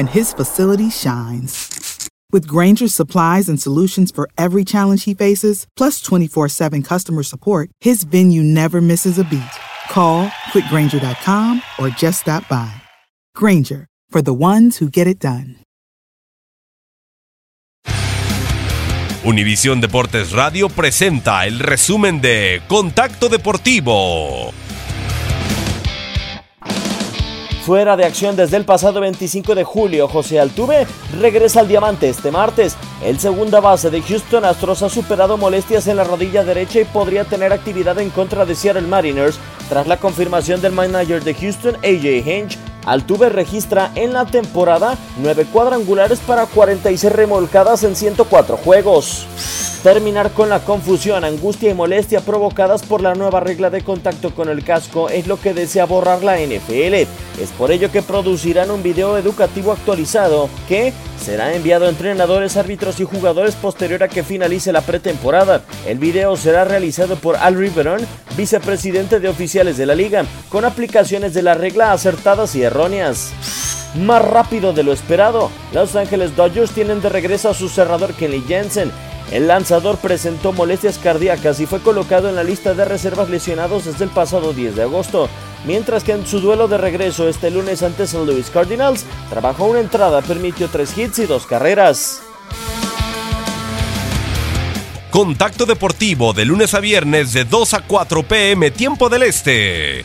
and his facility shines. With Granger's supplies and solutions for every challenge he faces, plus 24 7 customer support, his venue never misses a beat. Call quickgranger.com or just stop by. Granger, for the ones who get it done. Univisión Deportes Radio presenta el resumen de Contacto Deportivo. Fuera de acción desde el pasado 25 de julio, José Altuve regresa al diamante este martes. El segunda base de Houston Astros ha superado molestias en la rodilla derecha y podría tener actividad en contra de Seattle Mariners tras la confirmación del manager de Houston, AJ Hinch. Altuve registra en la temporada 9 cuadrangulares para 46 remolcadas en 104 juegos. Terminar con la confusión, angustia y molestia provocadas por la nueva regla de contacto con el casco es lo que desea borrar la NFL. Es por ello que producirán un video educativo actualizado que será enviado a entrenadores, árbitros y jugadores posterior a que finalice la pretemporada. El video será realizado por Al Riveron, vicepresidente de oficiales de la liga, con aplicaciones de la regla acertadas y erróneas más rápido de lo esperado. Los Ángeles Dodgers tienen de regreso a su cerrador Kenley Jensen. El lanzador presentó molestias cardíacas y fue colocado en la lista de reservas lesionados desde el pasado 10 de agosto, mientras que en su duelo de regreso este lunes ante St. Louis Cardinals trabajó una entrada, permitió tres hits y dos carreras. Contacto Deportivo de lunes a viernes de 2 a 4 pm tiempo del Este.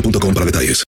boostmobile.com para detalles.